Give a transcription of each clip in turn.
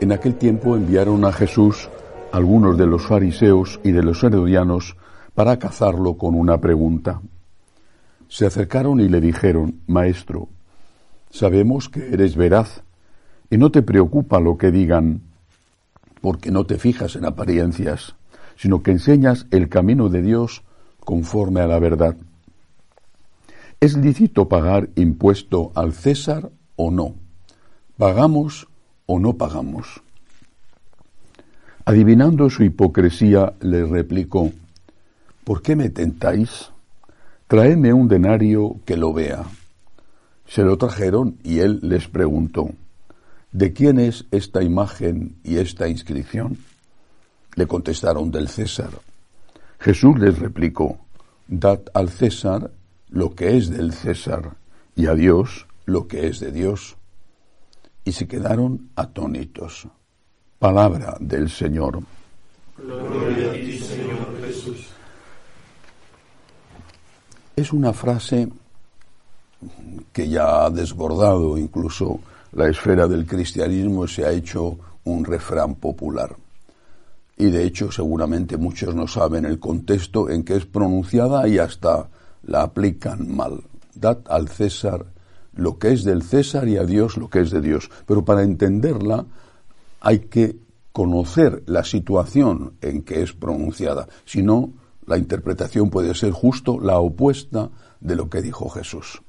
En aquel tiempo enviaron a Jesús algunos de los fariseos y de los herodianos para cazarlo con una pregunta. Se acercaron y le dijeron, Maestro, sabemos que eres veraz y no te preocupa lo que digan, porque no te fijas en apariencias, sino que enseñas el camino de Dios conforme a la verdad. ¿Es lícito pagar impuesto al César o no? ¿Pagamos o no pagamos? Adivinando su hipocresía, le replicó, ¿Por qué me tentáis? Traedme un denario que lo vea. Se lo trajeron y él les preguntó, ¿de quién es esta imagen y esta inscripción? Le contestaron del César. Jesús les replicó, Dad al César lo que es del César y a Dios lo que es de Dios. Y se quedaron atónitos. Palabra del Señor. Gloria a ti, Señor Jesús. Es una frase que ya ha desbordado incluso la esfera del cristianismo, se ha hecho un refrán popular. Y de hecho seguramente muchos no saben el contexto en que es pronunciada y hasta la aplican mal. Dad al César lo que es del César y a Dios lo que es de Dios. Pero para entenderla hay que conocer la situación en que es pronunciada. Si no, la interpretación puede ser justo la opuesta de lo que dijo Jesús.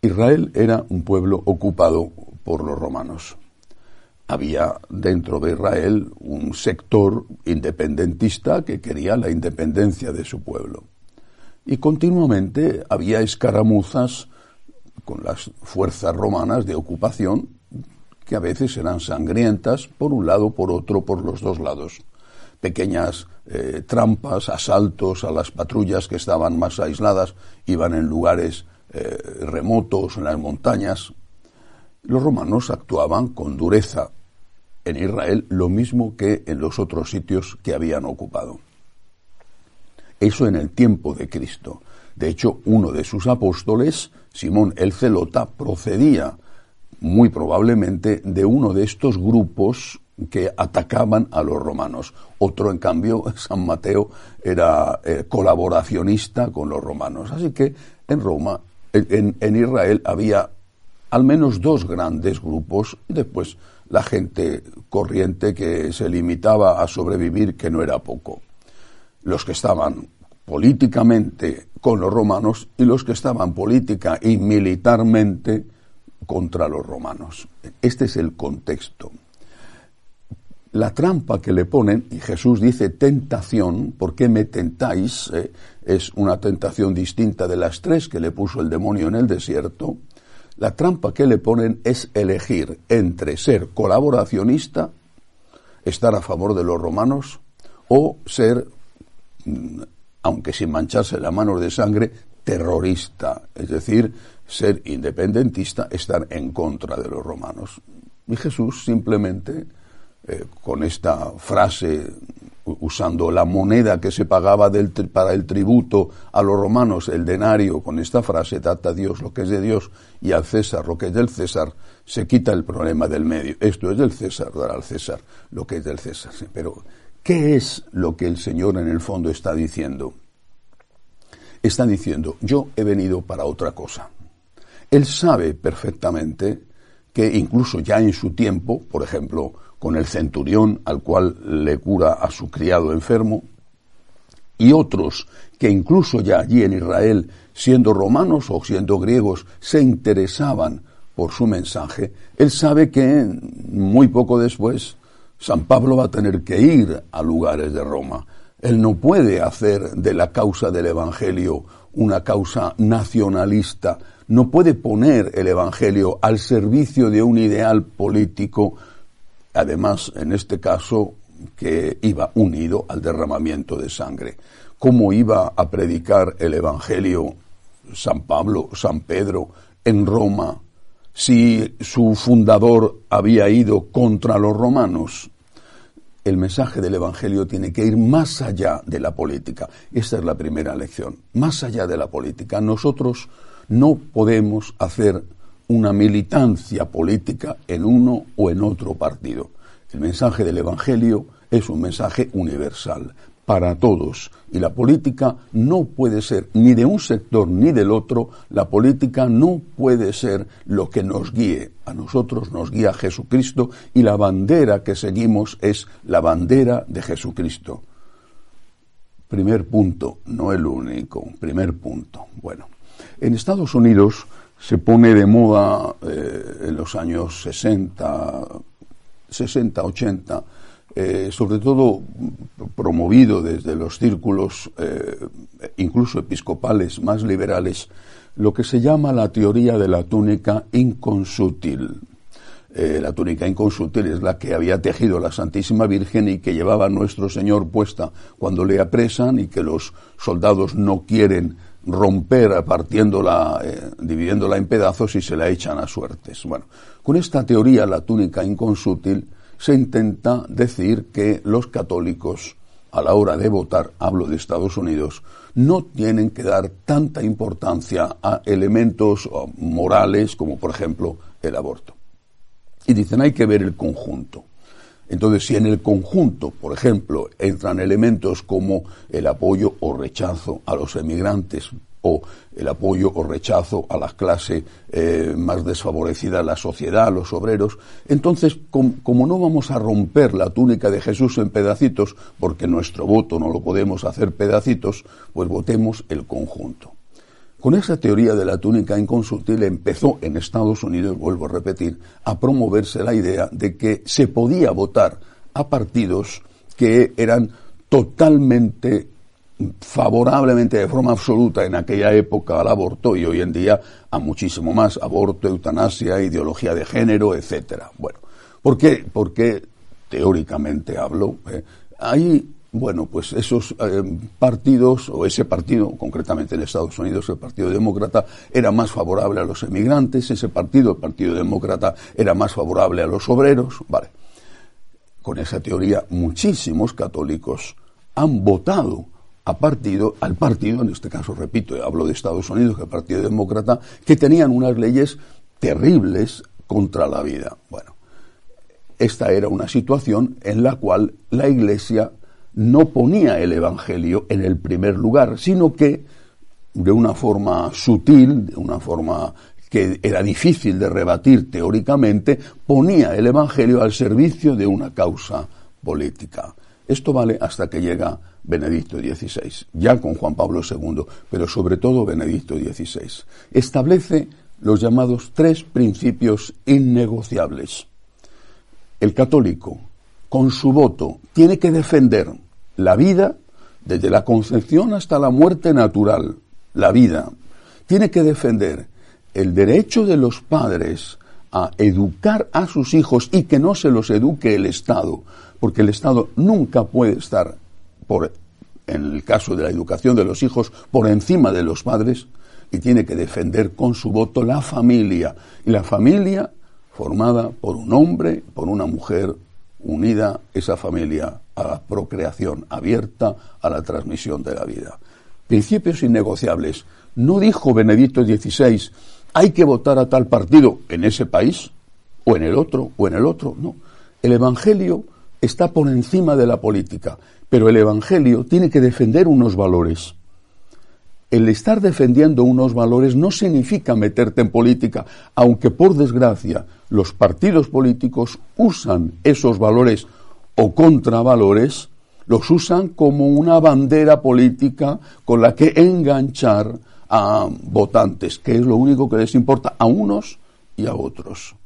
Israel era un pueblo ocupado por los romanos. Había dentro de Israel un sector independentista que quería la independencia de su pueblo y continuamente había escaramuzas con las fuerzas romanas de ocupación que a veces eran sangrientas por un lado, por otro, por los dos lados. Pequeñas eh, trampas, asaltos a las patrullas que estaban más aisladas, iban en lugares eh, remotos, en las montañas. Los romanos actuaban con dureza en Israel lo mismo que en los otros sitios que habían ocupado. Eso en el tiempo de Cristo. De hecho, uno de sus apóstoles, Simón el Celota, procedía muy probablemente de uno de estos grupos que atacaban a los romanos. Otro, en cambio, San Mateo, era eh, colaboracionista con los romanos. Así que en Roma, en, en, Israel, había al menos dos grandes grupos y después la gente corriente que se limitaba a sobrevivir, que no era poco los que estaban políticamente con los romanos y los que estaban política y militarmente contra los romanos. Este es el contexto. La trampa que le ponen, y Jesús dice tentación, ¿por qué me tentáis? Eh, es una tentación distinta de las tres que le puso el demonio en el desierto. La trampa que le ponen es elegir entre ser colaboracionista, estar a favor de los romanos, o ser Mm, aunque sin mancharse la mano de sangre, terrorista, es decir, ser independentista, estar en contra de los romanos. Y Jesús simplemente, eh, con esta frase, usando la moneda que se pagaba para el tributo a los romanos, el denario, con esta frase, data a Dios lo que es de Dios y al César lo que es del César, se quita el problema del medio. Esto es del César, dar al César lo que es del César. Pero ¿Qué es lo que el Señor en el fondo está diciendo? Está diciendo, yo he venido para otra cosa. Él sabe perfectamente que incluso ya en su tiempo, por ejemplo, con el centurión al cual le cura a su criado enfermo, y otros que incluso ya allí en Israel, siendo romanos o siendo griegos, se interesaban por su mensaje, él sabe que muy poco después San Pablo va a tener que ir a lugares de Roma. Él no puede hacer de la causa del Evangelio una causa nacionalista, no puede poner el Evangelio al servicio de un ideal político, además, en este caso, que iba unido al derramamiento de sangre. ¿Cómo iba a predicar el Evangelio San Pablo, San Pedro, en Roma, si su fundador había ido contra los romanos? El mensaje del Evangelio tiene que ir más allá de la política. Esta es la primera lección, más allá de la política. Nosotros no podemos hacer una militancia política en uno o en otro partido. El mensaje del Evangelio es un mensaje universal para todos y la política no puede ser ni de un sector ni del otro, la política no puede ser lo que nos guíe. A nosotros nos guía Jesucristo y la bandera que seguimos es la bandera de Jesucristo. Primer punto, no el único, primer punto. Bueno, en Estados Unidos se pone de moda eh, en los años 60, 60, 80, sobre todo promovido desde los círculos eh, incluso episcopales más liberales, lo que se llama la teoría de la túnica inconsútil. Eh, la túnica inconsútil es la que había tejido la Santísima Virgen y que llevaba nuestro Señor puesta cuando le apresan y que los soldados no quieren romper partiéndola, eh, dividiéndola en pedazos y se la echan a suertes. Bueno, con esta teoría, la túnica inconsútil, se intenta decir que los católicos, a la hora de votar, hablo de Estados Unidos, no tienen que dar tanta importancia a elementos morales como, por ejemplo, el aborto. Y dicen, hay que ver el conjunto. Entonces, si en el conjunto, por ejemplo, entran elementos como el apoyo o rechazo a los emigrantes o el apoyo o rechazo a la clase eh, más desfavorecida de la sociedad, los obreros, entonces, como no vamos a romper la túnica de Jesús en pedacitos, porque nuestro voto no lo podemos hacer pedacitos, pues votemos el conjunto. Con esa teoría de la túnica inconsultible empezó en Estados Unidos, vuelvo a repetir, a promoverse la idea de que se podía votar a partidos que eran totalmente favorablemente de forma absoluta en aquella época al aborto y hoy en día a muchísimo más aborto, eutanasia, ideología de género, etcétera. Bueno, ¿por qué? Porque teóricamente hablo, eh, hay bueno, pues esos eh, partidos, o ese partido, concretamente en Estados Unidos, el Partido Demócrata, era más favorable a los emigrantes, ese partido, el Partido Demócrata, era más favorable a los obreros, vale. Con esa teoría, muchísimos católicos han votado a partido, al partido, en este caso, repito, hablo de Estados Unidos, que el Partido Demócrata, que tenían unas leyes terribles contra la vida. Bueno, esta era una situación en la cual la Iglesia no ponía el Evangelio en el primer lugar, sino que de una forma sutil, de una forma que era difícil de rebatir teóricamente, ponía el Evangelio al servicio de una causa política. Esto vale hasta que llega Benedicto XVI, ya con Juan Pablo II, pero sobre todo Benedicto XVI. Establece los llamados tres principios innegociables. El católico, con su voto, tiene que defender la vida desde la concepción hasta la muerte natural, la vida. Tiene que defender el derecho de los padres a educar a sus hijos y que no se los eduque el Estado, porque el Estado nunca puede estar, por, en el caso de la educación de los hijos, por encima de los padres, y tiene que defender con su voto la familia, y la familia formada por un hombre, por una mujer, unida esa familia a la procreación abierta, a la transmisión de la vida. Principios innegociables. No dijo Benedicto XVI, hay que votar a tal partido en ese país, o en el otro, o en el otro. No. El Evangelio está por encima de la política, pero el Evangelio tiene que defender unos valores. El estar defendiendo unos valores no significa meterte en política, aunque por desgracia los partidos políticos usan esos valores o contravalores, los usan como una bandera política con la que enganchar a votantes, que es lo único que les importa a unos y a otros.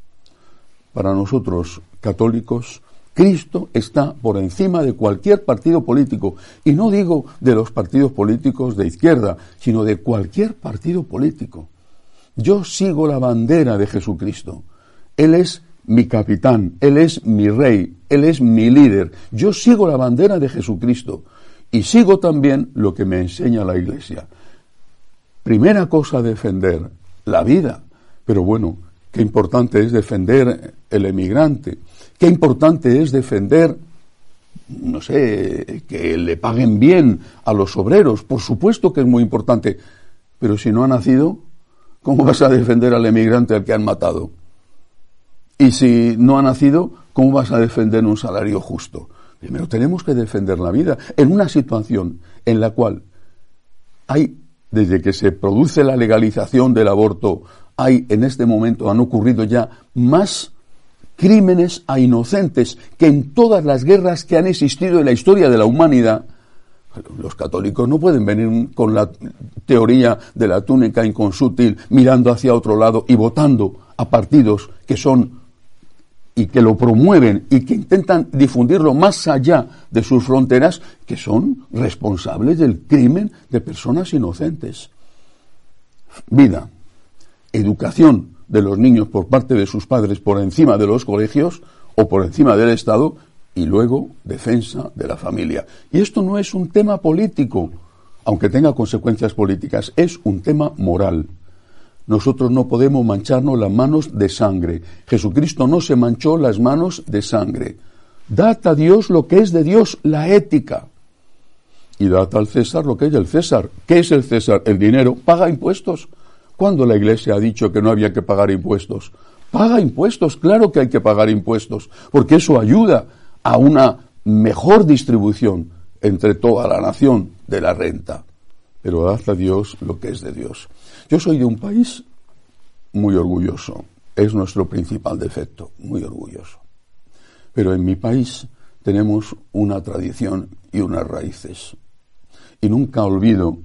Para nosotros, católicos, Cristo está por encima de cualquier partido político. Y no digo de los partidos políticos de izquierda, sino de cualquier partido político. Yo sigo la bandera de Jesucristo. Él es mi capitán, Él es mi rey, Él es mi líder. Yo sigo la bandera de Jesucristo y sigo también lo que me enseña la Iglesia. Primera cosa, defender la vida. Pero bueno, qué importante es defender el emigrante, qué importante es defender, no sé, que le paguen bien a los obreros. Por supuesto que es muy importante, pero si no ha nacido, ¿cómo vas a defender al emigrante al que han matado? Y si no ha nacido, ¿cómo vas a defender un salario justo? Primero tenemos que defender la vida en una situación en la cual hay, desde que se produce la legalización del aborto, hay en este momento, han ocurrido ya más crímenes a inocentes que en todas las guerras que han existido en la historia de la humanidad. Los católicos no pueden venir con la teoría de la túnica inconsútil mirando hacia otro lado y votando a partidos que son y que lo promueven y que intentan difundirlo más allá de sus fronteras, que son responsables del crimen de personas inocentes. Vida, educación de los niños por parte de sus padres por encima de los colegios o por encima del Estado y luego defensa de la familia. Y esto no es un tema político, aunque tenga consecuencias políticas, es un tema moral. Nosotros no podemos mancharnos las manos de sangre. Jesucristo no se manchó las manos de sangre. Dad a Dios lo que es de Dios, la ética. Y dad al César lo que es del César. ¿Qué es el César? El dinero. Paga impuestos. ¿Cuándo la Iglesia ha dicho que no había que pagar impuestos? Paga impuestos, claro que hay que pagar impuestos, porque eso ayuda a una mejor distribución entre toda la nación de la renta. Pero dad a Dios lo que es de Dios. Yo soy de un país muy orgulloso. Es nuestro principal defecto, muy orgulloso. Pero en mi país tenemos una tradición y unas raíces. Y nunca olvido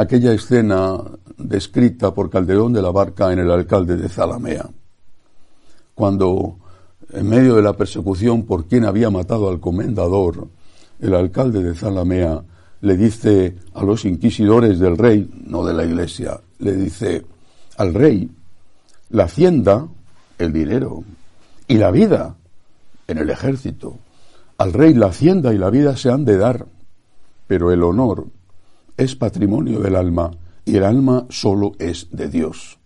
aquella escena descrita por Calderón de la Barca en el alcalde de Zalamea, cuando en medio de la persecución por quien había matado al comendador, el alcalde de Zalamea le dice a los inquisidores del rey, no de la iglesia, le dice al rey, la hacienda, el dinero, y la vida en el ejército. Al rey la hacienda y la vida se han de dar, pero el honor es patrimonio del alma y el alma solo es de Dios.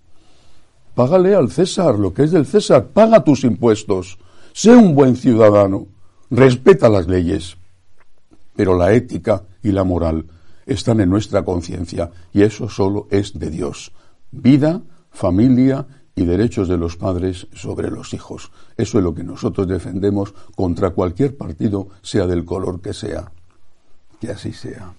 Págale al César lo que es del César, paga tus impuestos, sé un buen ciudadano, respeta las leyes, pero la ética y la moral están en nuestra conciencia y eso solo es de Dios. Vida, familia y derechos de los padres sobre los hijos. Eso es lo que nosotros defendemos contra cualquier partido, sea del color que sea. Que así sea.